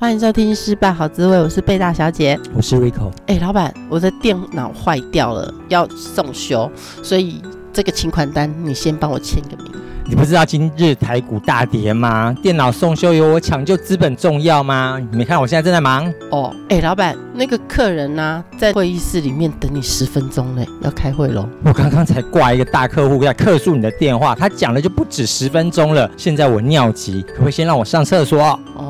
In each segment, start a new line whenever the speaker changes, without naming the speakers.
欢迎收听《失败好滋味》，我是贝大小姐，
我是 Rico。
哎，老板，我的电脑坏掉了，要送修，所以这个请款单你先帮我签个名。
你不知道今日台股大跌吗？电脑送修有我抢救资本重要吗？你没看我现在正在忙
哦。哎，老板，那个客人呢、啊，在会议室里面等你十分钟嘞，要开会喽。
我刚刚才挂一个大客户在客诉你的电话，他讲了就不止十分钟了。现在我尿急，可不可以先让我上厕所？
哦，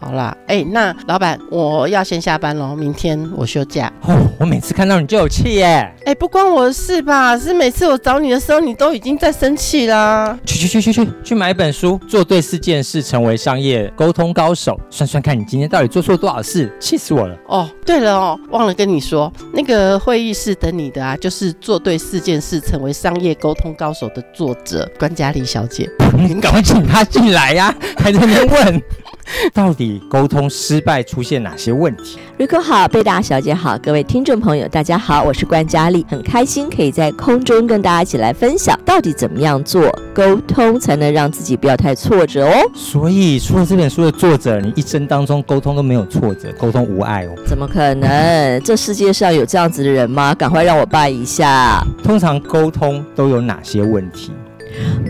好啦，哎，那老板，我要先下班喽，明天我休假。
哦，我每次看到你就有气耶。
哎，不关我的事吧？是每次我找你的时候，你都已经在生气啦。
去去去去去，去买一本书，做对四件事，成为商业沟通高手。算算看你今天到底做错多少事，气死我了。
哦，对了哦，忘了跟你说，那个会议室等你的啊，就是做对四件事，成为商业沟通高手的作者关嘉丽小姐。
你赶快请她进来呀，啊，还在那边问。到底沟通失败出现哪些问题
？Rico 好，贝大小姐好，各位听众朋友大家好，我是关佳丽，很开心可以在空中跟大家一起来分享，到底怎么样做沟通才能让自己不要太挫折哦。
所以，除了这本书的作者，你一生当中沟通都没有挫折，沟通无碍哦？
怎么可能？这世界上有这样子的人吗？赶快让我拜一下。
通常沟通都有哪些问题？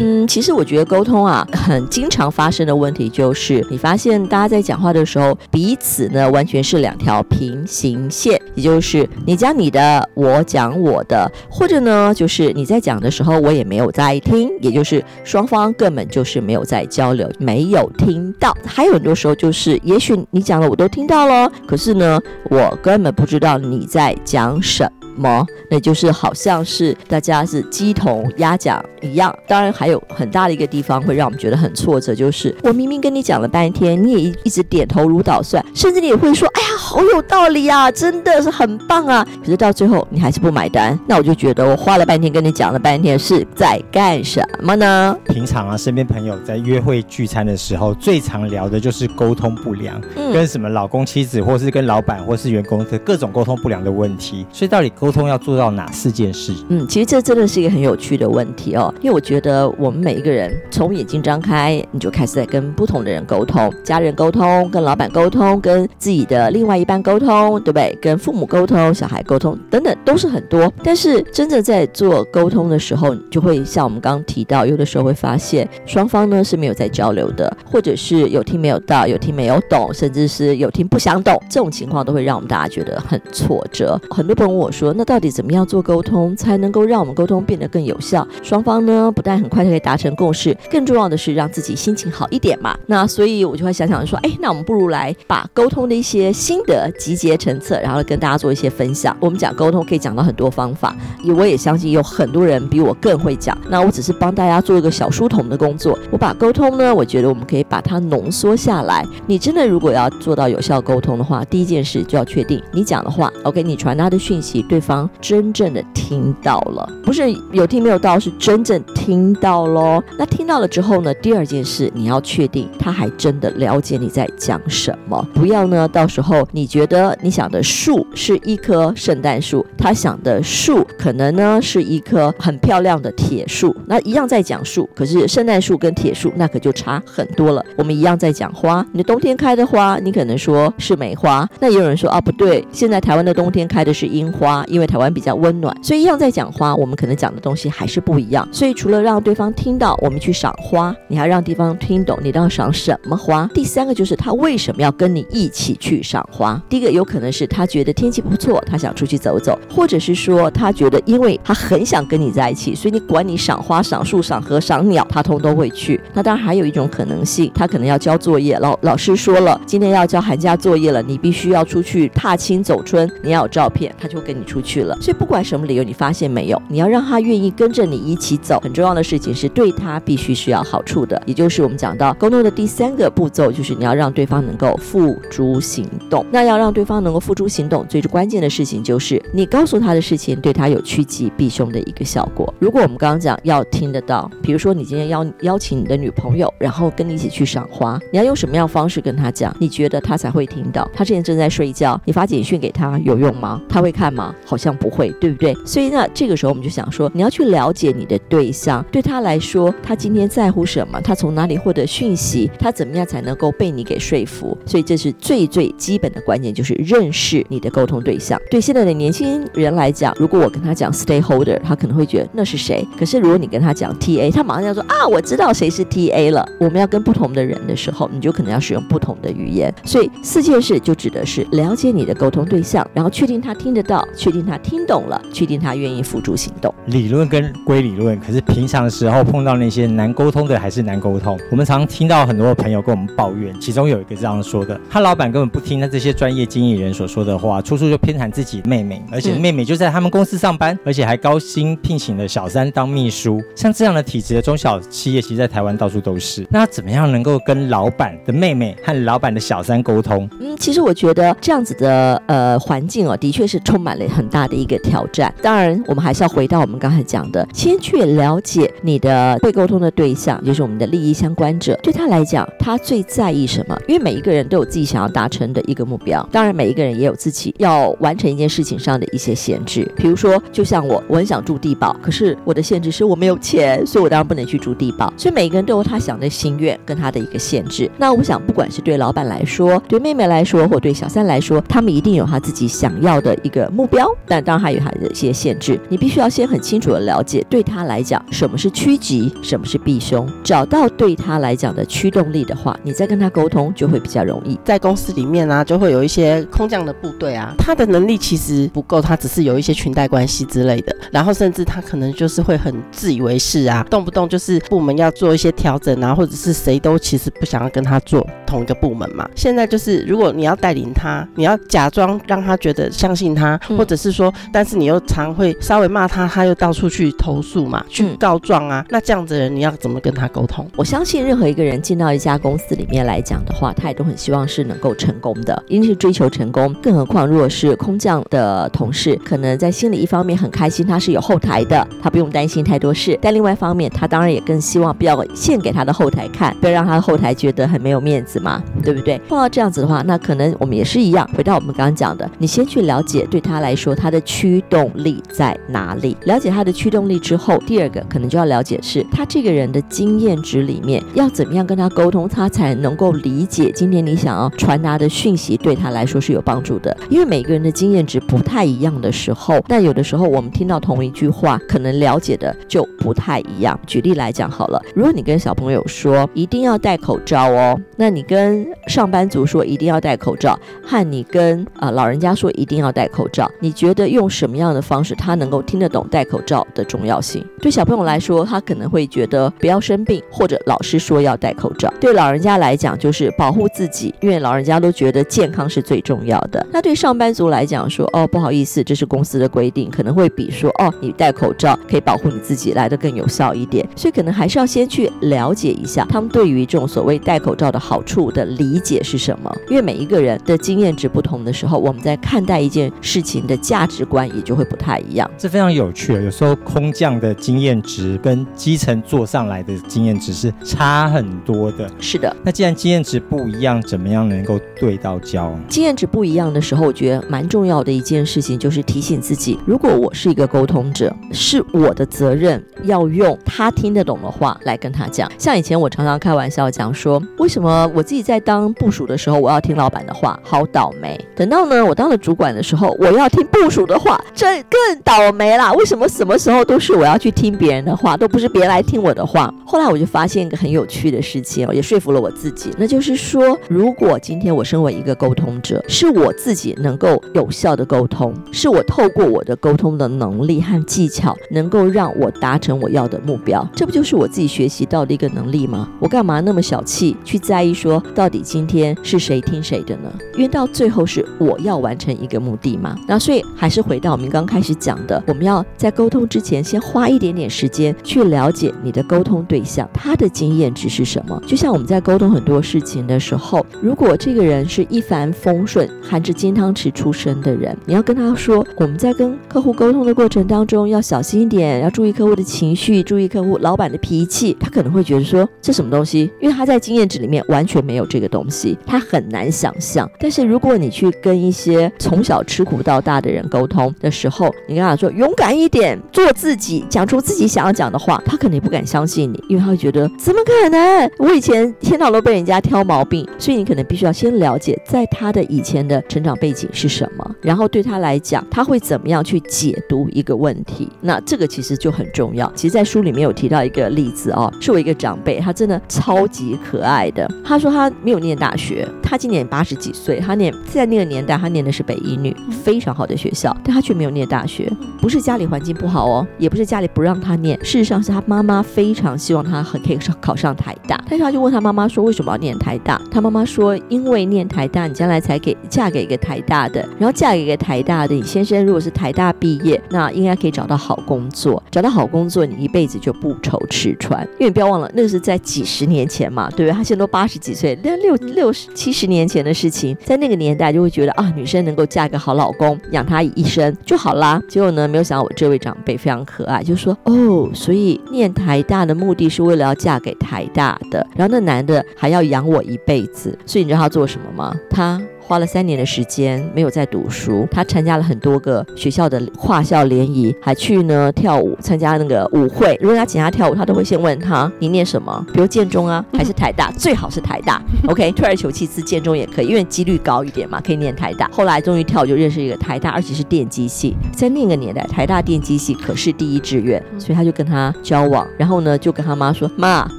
嗯，其实我觉得沟通啊，很经常发生的问题就是，你发现大家在讲话的时候，彼此呢完全是两条平行线，也就是你讲你的，我讲我的，或者呢就是你在讲的时候，我也没有在听，也就是双方根本就是没有在交流，没有听到。还有很多时候就是，也许你讲了我都听到了，可是呢，我根本不知道你在讲什么。那就是好像是大家是鸡同鸭讲一样。当然还有很大的一个地方会让我们觉得很挫折，就是我明明跟你讲了半天，你也一一直点头如捣蒜，甚至你也会说：“哎呀，好有道理啊，真的是很棒啊。”可是到最后你还是不买单，那我就觉得我花了半天跟你讲了半天是在干什么呢？
平常啊，身边朋友在约会聚餐的时候，最常聊的就是沟通不良，嗯、跟什么老公妻子，或是跟老板或是员工的各种沟通不良的问题。所以到底沟沟通要做到哪四件事？
嗯，其实这真的是一个很有趣的问题哦，因为我觉得我们每一个人从眼睛张开，你就开始在跟不同的人沟通，家人沟通，跟老板沟通，跟自己的另外一半沟通，对不对？跟父母沟通，小孩沟通，等等，都是很多。但是真正在做沟通的时候，你就会像我们刚刚提到，有的时候会发现双方呢是没有在交流的，或者是有听没有到，有听没有懂，甚至是有听不想懂，这种情况都会让我们大家觉得很挫折。很多朋友问我说，那到底怎么样做沟通才能够让我们沟通变得更有效？双方呢，不但很快就可以达成共识，更重要的是让自己心情好一点嘛。那所以我就会想想说，哎，那我们不如来把沟通的一些心得集结成册，然后跟大家做一些分享。我们讲沟通可以讲到很多方法，也我也相信有很多人比我更会讲。那我只是帮大家做一个小书童的工作。我把沟通呢，我觉得我们可以把它浓缩下来。你真的如果要做到有效沟通的话，第一件事就要确定你讲的话，OK，你传达的讯息，对方。真正的听到了，不是有听没有到，是真正听到喽。那听到了之后呢？第二件事，你要确定他还真的了解你在讲什么。不要呢，到时候你觉得你想的树是一棵圣诞树，他想的树可能呢是一棵很漂亮的铁树。那一样在讲树，可是圣诞树跟铁树那可就差很多了。我们一样在讲花，你的冬天开的花，你可能说是梅花，那也有人说啊不对，现在台湾的冬天开的是樱花，因为台湾。比较温暖，所以一样在讲花，我们可能讲的东西还是不一样。所以除了让对方听到我们去赏花，你还让对方听懂你要赏什么花。第三个就是他为什么要跟你一起去赏花。第一个有可能是他觉得天气不错，他想出去走走，或者是说他觉得因为他很想跟你在一起，所以你管你赏花、赏树、赏河、赏鸟，他通都会去。那当然还有一种可能性，他可能要交作业，老老师说了，今天要交寒假作业了，你必须要出去踏青走春，你要有照片，他就跟你出出去了。所以不管什么理由，你发现没有，你要让他愿意跟着你一起走。很重要的事情是对他必须是要好处的，也就是我们讲到沟通的第三个步骤，就是你要让对方能够付诸行动。那要让对方能够付诸行动，最关键的事情就是你告诉他的事情对他有趋吉避凶的一个效果。如果我们刚刚讲要听得到，比如说你今天邀邀请你的女朋友，然后跟你一起去赏花，你要用什么样方式跟他讲？你觉得他才会听到？他之前正在睡觉，你发简讯给他有用吗？他会看吗？好像不会，对不对？所以呢，这个时候我们就想说，你要去了解你的对象，对他来说，他今天在乎什么？他从哪里获得讯息？他怎么样才能够被你给说服？所以这是最最基本的关键，就是认识你的沟通对象。对现在的年轻人来讲，如果我跟他讲 stakeholder，他可能会觉得那是谁？可是如果你跟他讲 TA，他马上要说啊，我知道谁是 TA 了。我们要跟不同的人的时候，你就可能要使用不同的语言。所以四件事就指的是了解你的沟通对象，然后确定他听得到，确定他听懂了，确定他愿意付诸行动。
理论跟归理论，可是平常的时候碰到那些难沟通的还是难沟通。我们常听到很多朋友跟我们抱怨，其中有一个这样说的：他老板根本不听他这些专业经理人所说的话，处处就偏袒自己妹妹，而且妹妹就在他们公司上班，而且还高薪聘请了小三当秘书。像这样的体质的中小企业，其实在台湾到处都是。那怎么样能够跟老板的妹妹和老板的小三沟通？
嗯，其实我觉得这样子的呃环境哦，的确是充满了很大的一个挑战。当然，我们还是要回到我们刚才讲的，先去了解你的被沟通的对象，也就是我们的利益相关者。对他来讲，他最在意什么？因为每一个人都有自己想要达成的一个目标。当然，每一个人也有自己要完成一件事情上的一些限制。比如说，就像我，我很想住地堡，可是我的限制是我没有钱，所以我当然不能去住地堡。所以每一个人都有他想的心愿跟他的一个限制。那我想，不管是对老板来说，对妹妹来说，或对小三来说，他们一定有他自己想要的一个目标，但当然还有他的一些限制。你必须要先很清楚的了解，对他来讲，什么是趋吉，什么是避凶，找到对他来讲的驱动力的话，你再跟他沟通就会比较容易。
在公司里面啊，就会有一些空降的部队啊，他的能力其实不够，他只是有一些裙带关系之类的，然后甚至他可能就是会很自以为是啊，动不动就是部门要做一些调整啊，或者是谁都其实不想要跟他做同一个部门嘛。现在就是如果你要带领他，你要假装让他觉得相信他，或者是说，但是你又常会稍微骂他，他又到处去投诉嘛，去告状啊，那这样子的人你要怎么跟他沟通？
我相信任何一个人进到一家公司里面来讲的话，他也都很希望是能够成功的，一定是追求成功。更何况如果是空降的同事，可能在心理一方面很开心，他是有后台的，他不用担心太多事；但另外一方面，他当然也更希望不要献给他的后台看，不要让他的后台觉得很没有面子嘛，对不对？碰到这样子的话，那可能我们也是一样。回到我们刚刚讲的，你先去了解对他来说他的驱动力在哪里，了解他的驱动力之后，第二个可能就要了解是他这个人的经验值里面要怎么样跟他沟通，他才能够理解今天你想要传达的讯息对他来说是有帮助的。因为每个人的经验值不太一样的时候，但有的时候我们听到同一句话，可能了解的就不太一样。举例来讲好了，如果你跟小朋友说一定要戴口罩哦，那你跟上班族说一定要戴口罩，和你跟啊、老人家说一定要戴口罩，你觉觉得用什么样的方式他能够听得懂戴口罩的重要性？对小朋友来说，他可能会觉得不要生病，或者老师说要戴口罩。对老人家来讲，就是保护自己，因为老人家都觉得健康是最重要的。那对上班族来讲说，哦不好意思，这是公司的规定，可能会比说哦你戴口罩可以保护你自己来得更有效一点。所以可能还是要先去了解一下他们对于这种所谓戴口罩的好处的理解是什么，因为每一个人的经验值不同的时候，我们在看待一件事情的价值观也就会不太一样。
这非常有趣，有时候空降的经验值跟基层做上来的经验值是差很多的。
是的，
那既然经验值不一样，怎么样能够对到焦？
经验值不一样的时候，我觉得蛮重要的一件事情就是提醒自己，如果我是一个沟通者，是我的责任要用他听得懂的话来跟他讲。像以前我常常开玩笑讲说，为什么我自己在当部署的时候，我要听老板的话，好倒霉。等到呢，我当了主管的时候，我要听部署的话，这更倒霉啦。为什么什么时候都是我要去听别人的话，都不是别人来听我的话？后来我就发现一个很有趣的事情，也说服了我自己，那就是说，如果今天我身为一个沟通者，是我自己能够有效的沟通，是我透过我的沟通的能力和技巧，能够让我达成我要的目标，这不就是我自己学习到的一个能力吗？我干嘛那么小气去在意说到底今天是谁听谁的呢？因为到最后是我要完成一个目的嘛。那所以还是回到我们刚开始讲的，我们要在沟通之前先花一点点时间去了解你的沟通对象，他的经验值是什么。就像我们在沟通很多事情的时候，如果这个人是一帆风顺、含着金汤匙出生的人，你要跟他说，我们在跟客户沟通的过程当中要小心一点，要注意客户的情绪，注意客户老板的脾气，他可能会觉得说，这什么东西？因为他在经验值里面完全没有这个东西，他很难想象。但是如果你去跟一些从小吃苦到大的人沟通的时候，你跟他说勇敢一点，做自己，讲出自己想要讲的话，他可能也不敢相信你，因为他会觉得怎么可能？我以前天天都被人家挑毛病，所以你可能必须要先了解，在他的以前的成长背景是什么，然后对他来讲，他会怎么样去解读一个问题。那这个其实就很重要。其实，在书里面有提到一个例子哦，是我一个长辈，他真的超级可爱的。他说他没有念大学，他今年八十几岁，他念在那个年代，他念的是北医女，非常好的学学校，但他却没有念大学。不是家里环境不好哦，也不是家里不让他念，事实上是他妈妈非常希望他很可以考上台大。但是他就问他妈妈说，为什么要念台大？他妈妈说，因为念台大，你将来才给嫁给一个台大的，然后嫁给一个台大的，你先生如果是台大毕业，那应该可以找到好工作，找到好工作，你一辈子就不愁吃穿。因为你不要忘了，那个是在几十年前嘛，对不对？他现在都八十几岁，那六六十七十年前的事情，在那个年代就会觉得啊，女生能够嫁个好老公，养他她一生就好啦。结果呢，没有想到我这位长辈非常可爱，就说哦，所以念台大的目的是为了要嫁给台大的，然后那男的还要养我一辈子，所以你知道他做什么吗？他。花了三年的时间没有在读书，他参加了很多个学校的跨校联谊，还去呢跳舞，参加那个舞会。如果他请他跳舞，他都会先问他你念什么，比如建中啊，还是台大，最好是台大。OK，退而求其次，建中也可以，因为几率高一点嘛，可以念台大。后来终于跳舞就认识一个台大，而且是电机系，在那个年代，台大电机系可是第一志愿，所以他就跟他交往，然后呢就跟他妈说：“妈，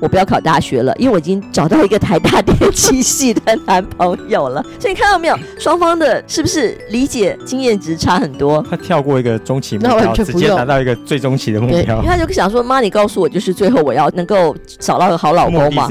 我不要考大学了，因为我已经找到一个台大电机系的男朋友了。”所以你看到。没有，双方的是不是理解经验值差很多？
他跳过一个中期目标，直接达到一个最终期的目标。因
为他就想说：“妈，你告诉我，就是最后我要能够找到个好老公嘛？”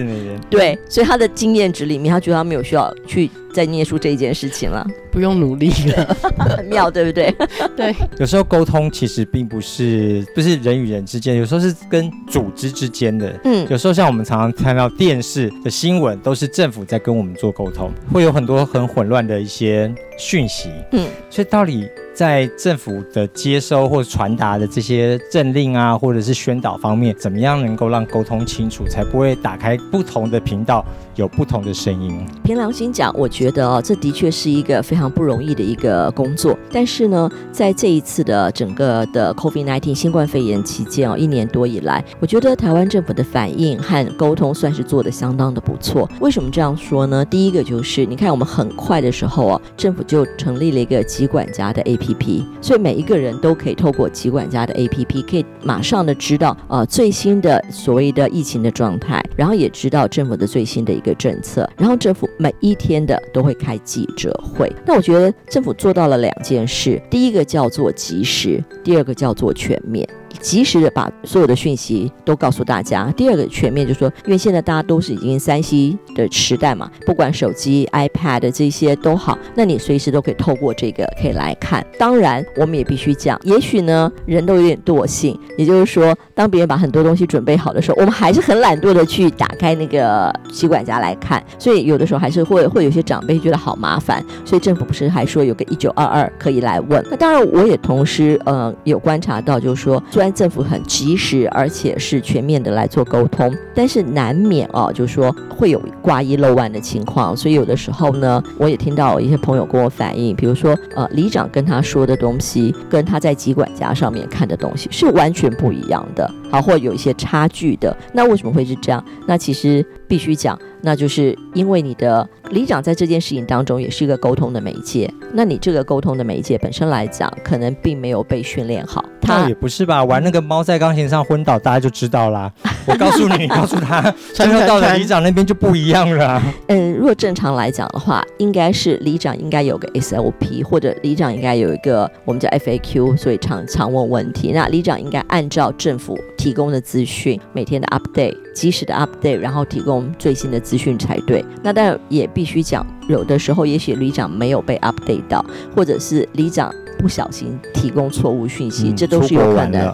对，所以他的经验值里面，他觉得他没有需要去再念书这一件事情了，
不用努力了，
很妙，对不对？
对。
有时候沟通其实并不是不是人与人之间，有时候是跟组织之间的。嗯，有时候像我们常常看到电视的新闻，都是政府在跟我们做沟通，会有很多很混乱的一些讯息。嗯，所以到底。在政府的接收或传达的这些政令啊，或者是宣导方面，怎么样能够让沟通清楚，才不会打开不同的频道，有不同的声音？
凭良心讲，我觉得哦，这的确是一个非常不容易的一个工作。但是呢，在这一次的整个的 COVID-19 新冠肺炎期间哦，一年多以来，我觉得台湾政府的反应和沟通算是做得相当的不错。为什么这样说呢？第一个就是，你看我们很快的时候哦，政府就成立了一个疾管家的 APP。所以每一个人都可以透过疾管家的 APP，可以马上的知道呃最新的所谓的疫情的状态，然后也知道政府的最新的一个政策，然后政府每一天的都会开记者会。那我觉得政府做到了两件事，第一个叫做及时，第二个叫做全面。及时的把所有的讯息都告诉大家。第二个全面就是说，因为现在大家都是已经三 C 的时代嘛，不管手机、iPad 这些都好，那你随时都可以透过这个可以来看。当然，我们也必须讲，也许呢人都有点惰性，也就是说，当别人把很多东西准备好的时候，我们还是很懒惰的去打开那个机管家来看。所以有的时候还是会会有些长辈觉得好麻烦，所以政府不是还说有个一九二二可以来问？那当然，我也同时呃有观察到，就是说然政府很及时，而且是全面的来做沟通，但是难免啊，就是说会有挂一漏万的情况，所以有的时候呢，我也听到一些朋友跟我反映，比如说呃，里长跟他说的东西，跟他在疾管家上面看的东西是完全不一样的，好，或有一些差距的。那为什么会是这样？那其实必须讲，那就是因为你的里长在这件事情当中也是一个沟通的媒介，那你这个沟通的媒介本身来讲，可能并没有被训练好。
那也不是吧？玩那个猫在钢琴上昏倒，大家就知道啦。我告诉你，你告诉他，最后到了里长那边就不一样了。
嗯，如果正常来讲的话，应该是里长应该有个 SOP，或者里长应该有一个我们叫 FAQ，所以常常问问题。那里长应该按照政府提供的资讯，每天的 update，及时的 update，然后提供最新的资讯才对。那但也必须讲，有的时候也许里长没有被 update 到，或者是里长。不小心提供错误讯息，嗯、这都是有可能。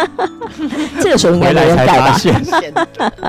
这个时候应该没人改吧？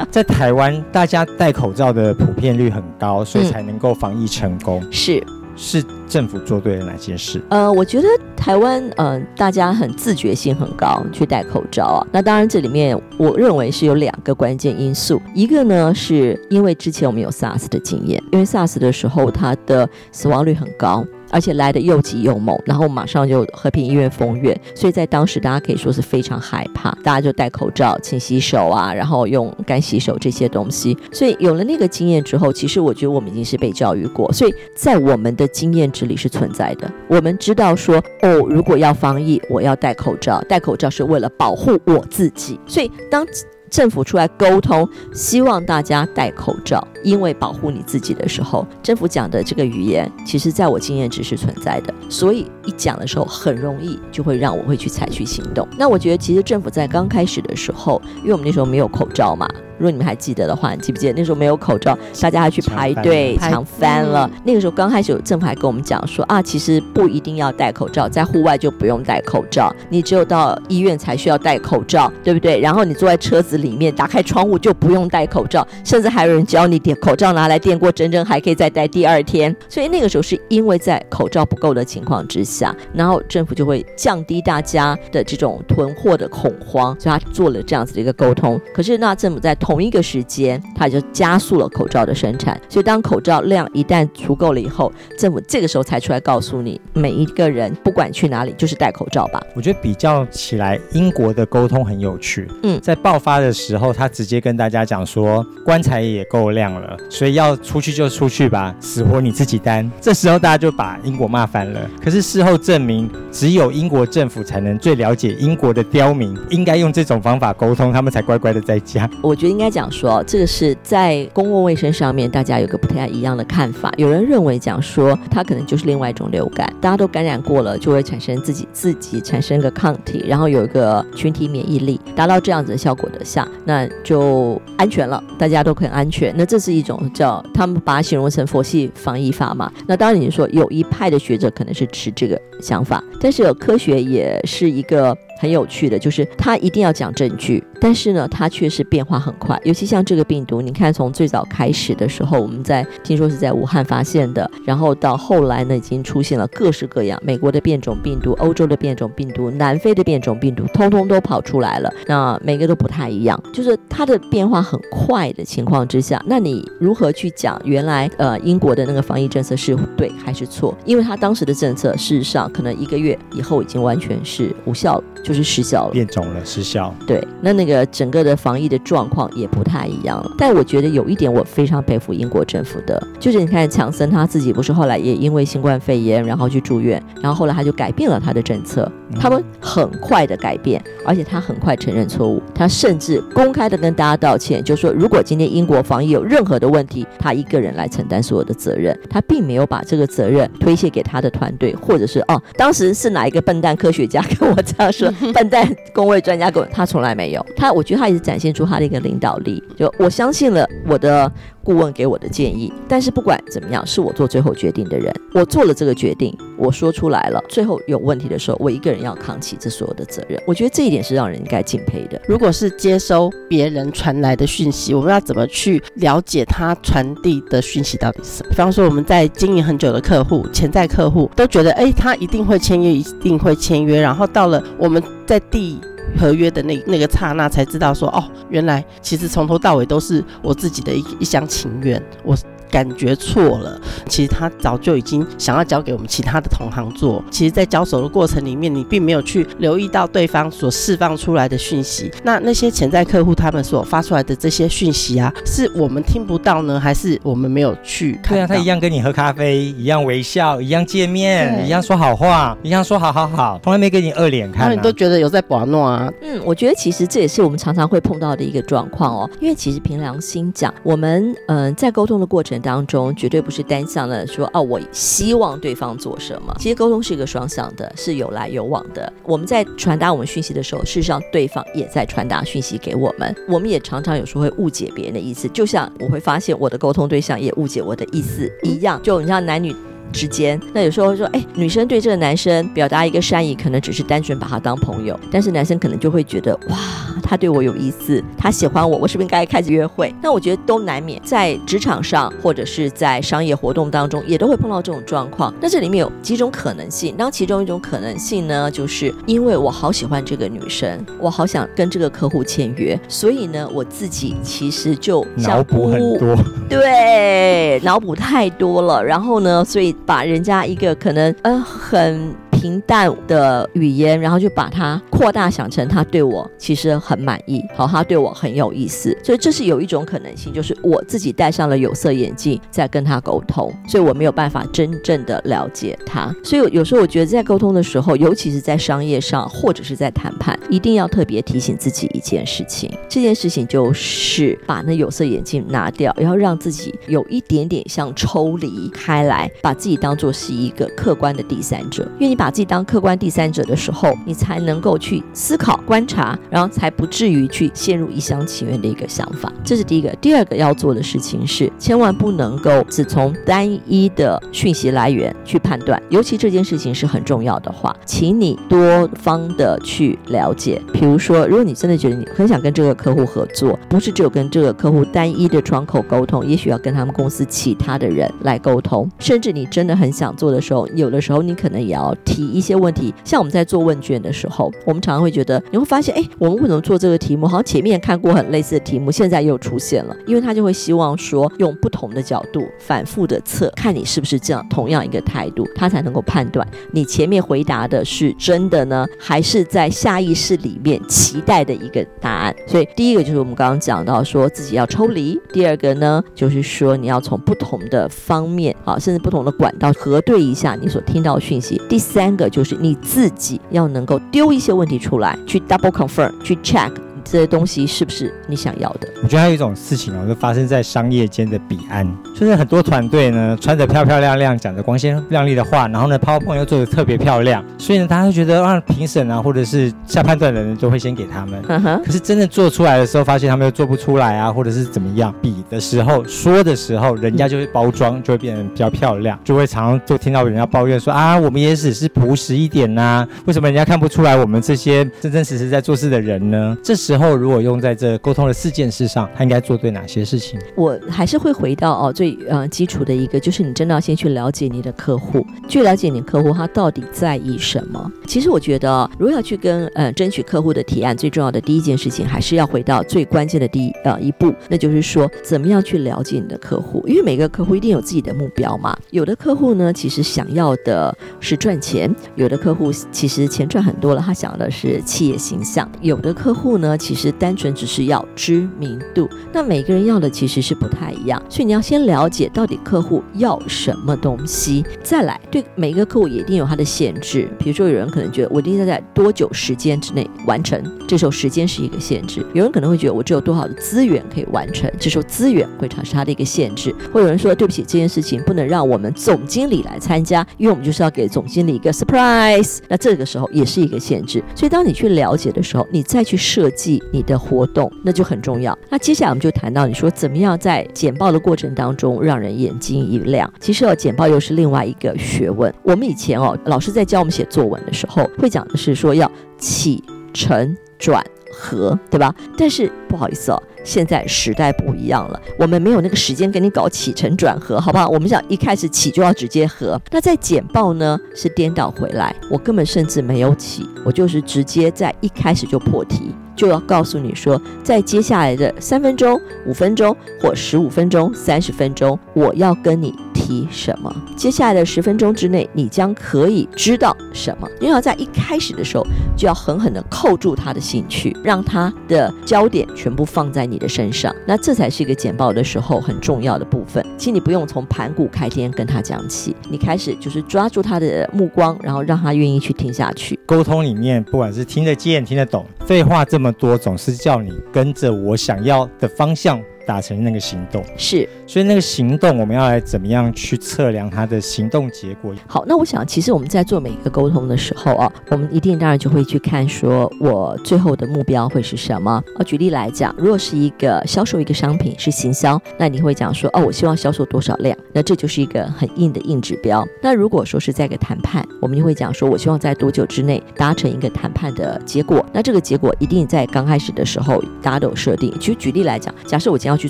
在台湾，大家戴口罩的普遍率很高，所以才能够防疫成功。
嗯、是。
是政府做对了哪件事？
呃，我觉得台湾，嗯、呃，大家很自觉性很高，去戴口罩啊。那当然，这里面我认为是有两个关键因素。一个呢，是因为之前我们有 SARS 的经验，因为 SARS 的时候，它的死亡率很高。而且来的又急又猛，然后马上就和平医院封院，所以在当时大家可以说是非常害怕，大家就戴口罩、勤洗手啊，然后用干洗手这些东西。所以有了那个经验之后，其实我觉得我们已经是被教育过，所以在我们的经验值里是存在的。我们知道说，哦，如果要防疫，我要戴口罩，戴口罩是为了保护我自己。所以当政府出来沟通，希望大家戴口罩，因为保护你自己的时候，政府讲的这个语言，其实在我经验只是存在的，所以一讲的时候，很容易就会让我会去采取行动。那我觉得，其实政府在刚开始的时候，因为我们那时候没有口罩嘛。如果你们还记得的话，你记不记得那时候没有口罩，大家还去排队抢翻了。那个时候刚开始，有政府还跟我们讲说啊，其实不一定要戴口罩，在户外就不用戴口罩，你只有到医院才需要戴口罩，对不对？然后你坐在车子里面，打开窗户就不用戴口罩，甚至还有人教你点口罩拿来垫过针针，还可以再戴第二天。所以那个时候是因为在口罩不够的情况之下，然后政府就会降低大家的这种囤货的恐慌，所以他做了这样子的一个沟通。可是那政府在同一个时间，它就加速了口罩的生产。所以，当口罩量一旦足够了以后，政府这个时候才出来告诉你，每一个人不管去哪里，就是戴口罩吧。
我觉得比较起来，英国的沟通很有趣。嗯，在爆发的时候，他直接跟大家讲说，棺材也够亮了，所以要出去就出去吧，死活你自己担。这时候大家就把英国骂翻了。可是事后证明，只有英国政府才能最了解英国的刁民，应该用这种方法沟通，他们才乖乖的在家。
我觉得应该讲。说这个是在公共卫生上面，大家有个不太一样的看法。有人认为讲说它可能就是另外一种流感，大家都感染过了，就会产生自己自己产生个抗体，然后有一个群体免疫力，达到这样子的效果的下，那就安全了，大家都很安全。那这是一种叫他们把它形容成佛系防疫法嘛？那当然你说有一派的学者可能是持这个想法，但是有科学也是一个。很有趣的，就是他一定要讲证据，但是呢，他确实变化很快。尤其像这个病毒，你看从最早开始的时候，我们在听说是在武汉发现的，然后到后来呢，已经出现了各式各样，美国的变种病毒、欧洲的变种病毒、南非的变种病毒，通通都跑出来了。那每个都不太一样，就是它的变化很快的情况之下，那你如何去讲原来呃英国的那个防疫政策是对还是错？因为他当时的政策事实上可能一个月以后已经完全是无效了。就是失效了，
变种了，失效。
对，那那个整个的防疫的状况也不太一样了。但我觉得有一点我非常佩服英国政府的，就是你看强森他自己不是后来也因为新冠肺炎然后去住院，然后后来他就改变了他的政策，他们很快的改变，而且他很快承认错误，他甚至公开的跟大家道歉，就说如果今天英国防疫有任何的问题，他一个人来承担所有的责任，他并没有把这个责任推卸给他的团队，或者是哦，当时是哪一个笨蛋科学家跟我这样说。笨蛋工位专家，跟他从来没有。他，我觉得他也是展现出他的一个领导力。就我相信了我的顾问给我的建议，但是不管怎么样，是我做最后决定的人。我做了这个决定，我说出来了。最后有问题的时候，我一个人要扛起这所有的责任。我觉得这一点是让人应该敬佩的。
如果是接收别人传来的讯息，我们要怎么去了解他传递的讯息到底是什么？比方说，我们在经营很久的客户、潜在客户都觉得，哎，他一定会签约，一定会签约，然后到了我们在第合约的那那个刹那，才知道说，哦，原来其实从头到尾都是我自己的一一厢情愿。我。感觉错了，其实他早就已经想要交给我们其他的同行做。其实，在交手的过程里面，你并没有去留意到对方所释放出来的讯息。那那些潜在客户他们所发出来的这些讯息啊，是我们听不到呢，还是我们没有去看？
对啊，他一样跟你喝咖啡，一样微笑，一样见面，一样说好话，一样说好好好，从来没给你二脸看、啊。
那你都觉得有在玩弄啊？
嗯，我觉得其实这也是我们常常会碰到的一个状况哦。因为其实凭良心讲，我们嗯、呃、在沟通的过程当中，绝对不是单向的说哦，我希望对方做什么。其实沟通是一个双向的，是有来有往的。我们在传达我们讯息的时候，事实上对方也在传达讯息给我们。我们也常常有时候会误解别人的意思，就像我会发现我的沟通对象也误解我的意思一样。就你像男女。之间，那有时候说，哎，女生对这个男生表达一个善意，可能只是单纯把他当朋友，但是男生可能就会觉得，哇，他对我有意思，他喜欢我，我是不是应该开始约会？那我觉得都难免，在职场上或者是在商业活动当中，也都会碰到这种状况。那这里面有几种可能性，当其中一种可能性呢，就是因为我好喜欢这个女生，我好想跟这个客户签约，所以呢，我自己其实就
脑补很多，
对，脑补太多了，然后呢，所以。把人家一个可能嗯、很。平淡的语言，然后就把它扩大，想成他对我其实很满意，好，他对我很有意思，所以这是有一种可能性，就是我自己戴上了有色眼镜在跟他沟通，所以我没有办法真正的了解他。所以有时候我觉得在沟通的时候，尤其是在商业上或者是在谈判，一定要特别提醒自己一件事情，这件事情就是把那有色眼镜拿掉，然后让自己有一点点像抽离开来，把自己当做是一个客观的第三者，因为你把自己当客观第三者的时候，你才能够去思考、观察，然后才不至于去陷入一厢情愿的一个想法。这是第一个。第二个要做的事情是，千万不能够只从单一的讯息来源去判断，尤其这件事情是很重要的话，请你多方的去了解。比如说，如果你真的觉得你很想跟这个客户合作，不是只有跟这个客户单一的窗口沟通，也许要跟他们公司其他的人来沟通，甚至你真的很想做的时候，有的时候你可能也要提。一些问题，像我们在做问卷的时候，我们常常会觉得，你会发现，哎，我们为什么做这个题目？好像前面看过很类似的题目，现在又出现了。因为他就会希望说，用不同的角度反复的测，看你是不是这样同样一个态度，他才能够判断你前面回答的是真的呢，还是在下意识里面期待的一个答案。所以第一个就是我们刚刚讲到说自己要抽离，第二个呢，就是说你要从不同的方面啊，甚至不同的管道核对一下你所听到的讯息。第三。三个就是你自己要能够丢一些问题出来，去 double confirm，去 check。这些东西是不是你想要的？
我觉得还有一种事情哦，就发生在商业间的彼岸，就是很多团队呢，穿着漂漂亮亮，讲着光鲜亮丽的话，然后呢，PowerPoint 又做的特别漂亮，所以呢，大家会觉得啊，评审啊，或者是下判断的人都会先给他们。嗯哼。可是真的做出来的时候，发现他们又做不出来啊，或者是怎么样？比的时候，说的时候，人家就会包装，就会变得比较漂亮，就会常常就听到人家抱怨说啊，我们也只是朴实一点呐、啊，为什么人家看不出来我们这些真真实实在做事的人呢？这时候。后，如果用在这沟通的四件事上，他应该做对哪些事情？
我还是会回到哦，最呃基础的一个，就是你真的要先去了解你的客户，去了解你客户他到底在意什么。其实我觉得，如果要去跟呃争取客户的提案，最重要的第一件事情，还是要回到最关键的第一呃一步，那就是说，怎么样去了解你的客户？因为每个客户一定有自己的目标嘛。有的客户呢，其实想要的是赚钱；有的客户其实钱赚很多了，他想要的是企业形象；有的客户呢，其实单纯只是要知名度，那每个人要的其实是不太一样，所以你要先了解到底客户要什么东西，再来对每一个客户也一定有他的限制。比如说，有人可能觉得我一定要在多久时间之内完成，这时候时间是一个限制；有人可能会觉得我只有多少的资源可以完成，这时候资源会产生他的一个限制。会有人说，对不起，这件事情不能让我们总经理来参加，因为我们就是要给总经理一个 surprise，那这个时候也是一个限制。所以当你去了解的时候，你再去设计你的活动那就很重要。那接下来我们就谈到你说怎么样在简报的过程当中让人眼睛一亮。其实哦，简报又是另外一个学问。我们以前哦，老师在教我们写作文的时候，会讲的是说要起承转合，对吧？但是不好意思哦，现在时代不一样了，我们没有那个时间给你搞起承转合，好不好？我们想一开始起就要直接合。那在简报呢是颠倒回来，我根本甚至没有起，我就是直接在一开始就破题。就要告诉你说，在接下来的三分钟、五分钟或十五分钟、三十分钟，我要跟你提什么？接下来的十分钟之内，你将可以知道什么？你要在一开始的时候就要狠狠地扣住他的兴趣，让他的焦点全部放在你的身上。那这才是一个简报的时候很重要的部分。请你不用从盘古开天跟他讲起，你开始就是抓住他的目光，然后让他愿意去听下去。
沟通里面，不管是听得见、听得懂，废话这么多，总是叫你跟着我想要的方向。达成那个行动
是，
所以那个行动我们要来怎么样去测量他的行动结果？
好，那我想其实我们在做每一个沟通的时候啊，我们一定当然就会去看说我最后的目标会是什么啊？举例来讲，如果是一个销售一个商品是行销，那你会讲说哦，我希望销售多少量，那这就是一个很硬的硬指标。那如果说是在一个谈判，我们就会讲说我希望在多久之内达成一个谈判的结果，那这个结果一定在刚开始的时候大家都有设定。其实举例来讲，假设我今天要去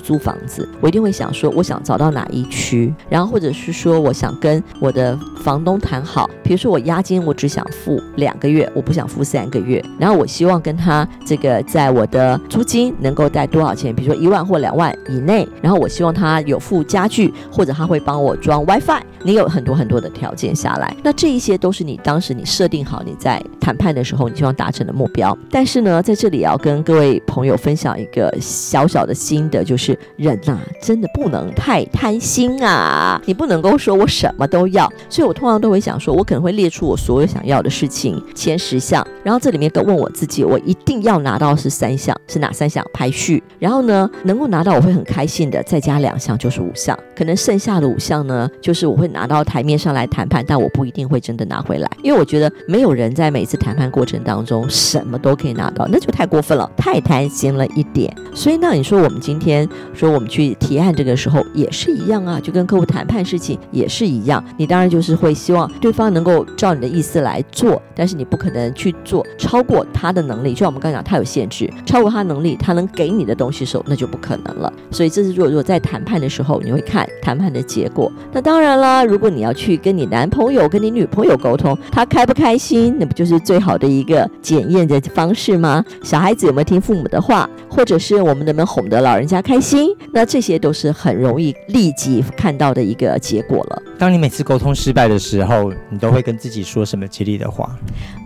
租房子，我一定会想说，我想找到哪一区，然后或者是说，我想跟我的房东谈好，比如说我押金我只想付两个月，我不想付三个月，然后我希望跟他这个在我的租金能够贷多少钱，比如说一万或两万以内，然后我希望他有付家具，或者他会帮我装 WiFi，你有很多很多的条件下来，那这一些都是你当时你设定好你在谈判的时候你希望达成的目标，但是呢，在这里要跟各位朋友分享一个小小的心得，就就是。人呐、真的不能太贪心啊！你不能够说我什么都要，所以我通常都会想说，我可能会列出我所有想要的事情，前十项，然后这里面都问我自己，我一定要拿到是三项，是哪三项？排序，然后呢，能够拿到我会很开心的，再加两项就是五项，可能剩下的五项呢，就是我会拿到台面上来谈判，但我不一定会真的拿回来，因为我觉得没有人在每次谈判过程当中什么都可以拿到，那就太过分了，太贪心了一点。所以呢，你说我们今天说。我们去提案这个时候也是一样啊，就跟客户谈判事情也是一样。你当然就是会希望对方能够照你的意思来做，但是你不可能去做超过他的能力。就像我们刚刚讲，他有限制，超过他能力，他能给你的东西的时候，那就不可能了。所以这是如果如果在谈判的时候，你会看谈判的结果。那当然了，如果你要去跟你男朋友、跟你女朋友沟通，他开不开心，那不就是最好的一个检验的方式吗？小孩子有没有听父母的话，或者是我们能不能哄得老人家开开心？那这些都是很容易立即看到的一个结果了。
当你每次沟通失败的时候，你都会跟自己说什么激励的话？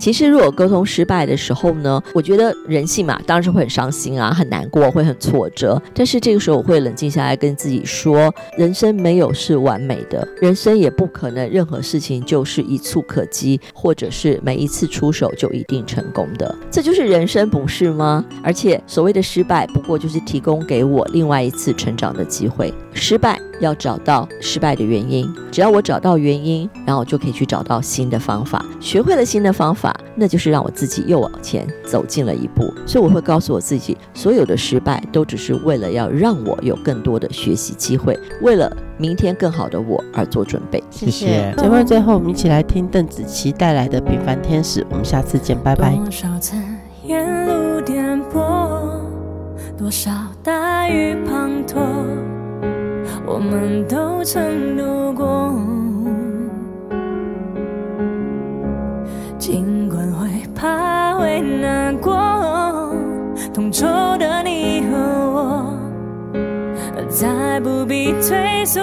其实，如果沟通失败的时候呢，我觉得人性嘛，当然是会很伤心啊，很难过，会很挫折。但是这个时候，我会冷静下来，跟自己说：人生没有是完美的，人生也不可能任何事情就是一蹴可及，或者是每一次出手就一定成功的。这就是人生，不是吗？而且，所谓的失败，不过就是提供给我另外一次成长的机会。失败要找到失败的原因。只要我找到原因，然后我就可以去找到新的方法。学会了新的方法，那就是让我自己又往前走近了一步。所以我会告诉我自己，所有的失败都只是为了要让我有更多的学习机会，为了明天更好的我而做准备。
谢谢。节目最后，我们一起来听邓紫棋带来的《平凡天使》。我们下次见，拜拜。多少次沿路颠簸，多少大雨滂沱。我们都曾度过，尽管会怕会难过，同桌的你和我，再不必退缩。